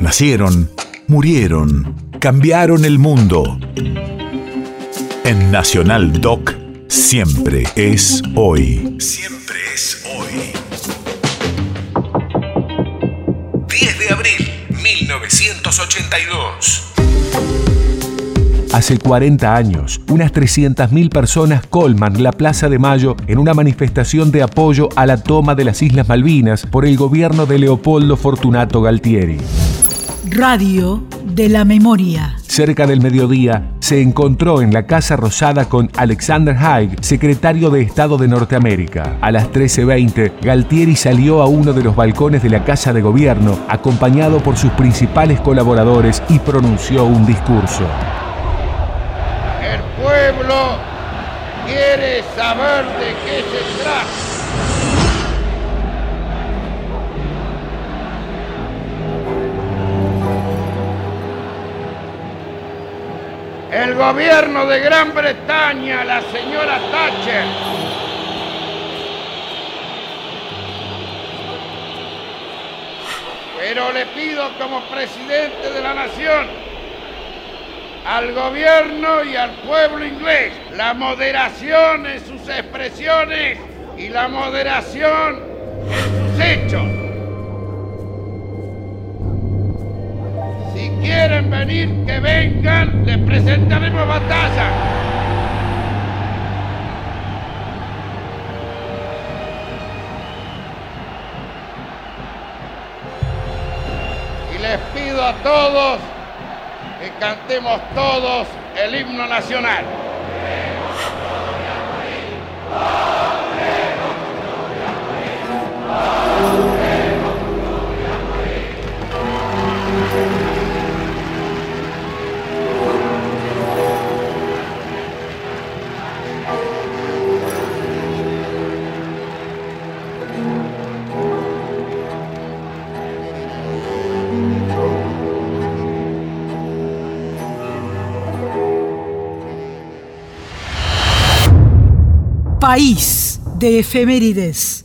Nacieron, murieron, cambiaron el mundo. En Nacional Doc, siempre es hoy. Siempre es hoy. 10 de abril, 1982. Hace 40 años, unas 300.000 personas colman la Plaza de Mayo en una manifestación de apoyo a la toma de las Islas Malvinas por el gobierno de Leopoldo Fortunato Galtieri. Radio de la Memoria. Cerca del mediodía, se encontró en la Casa Rosada con Alexander Haig, secretario de Estado de Norteamérica. A las 13.20, Galtieri salió a uno de los balcones de la Casa de Gobierno, acompañado por sus principales colaboradores, y pronunció un discurso. El pueblo quiere saber de qué se trata. El gobierno de Gran Bretaña, la señora Thatcher, pero le pido como presidente de la nación al gobierno y al pueblo inglés la moderación en sus expresiones y la moderación en sus hechos. Venir, que vengan, les presentaremos batalla. Y les pido a todos que cantemos todos el himno nacional. País de efemérides.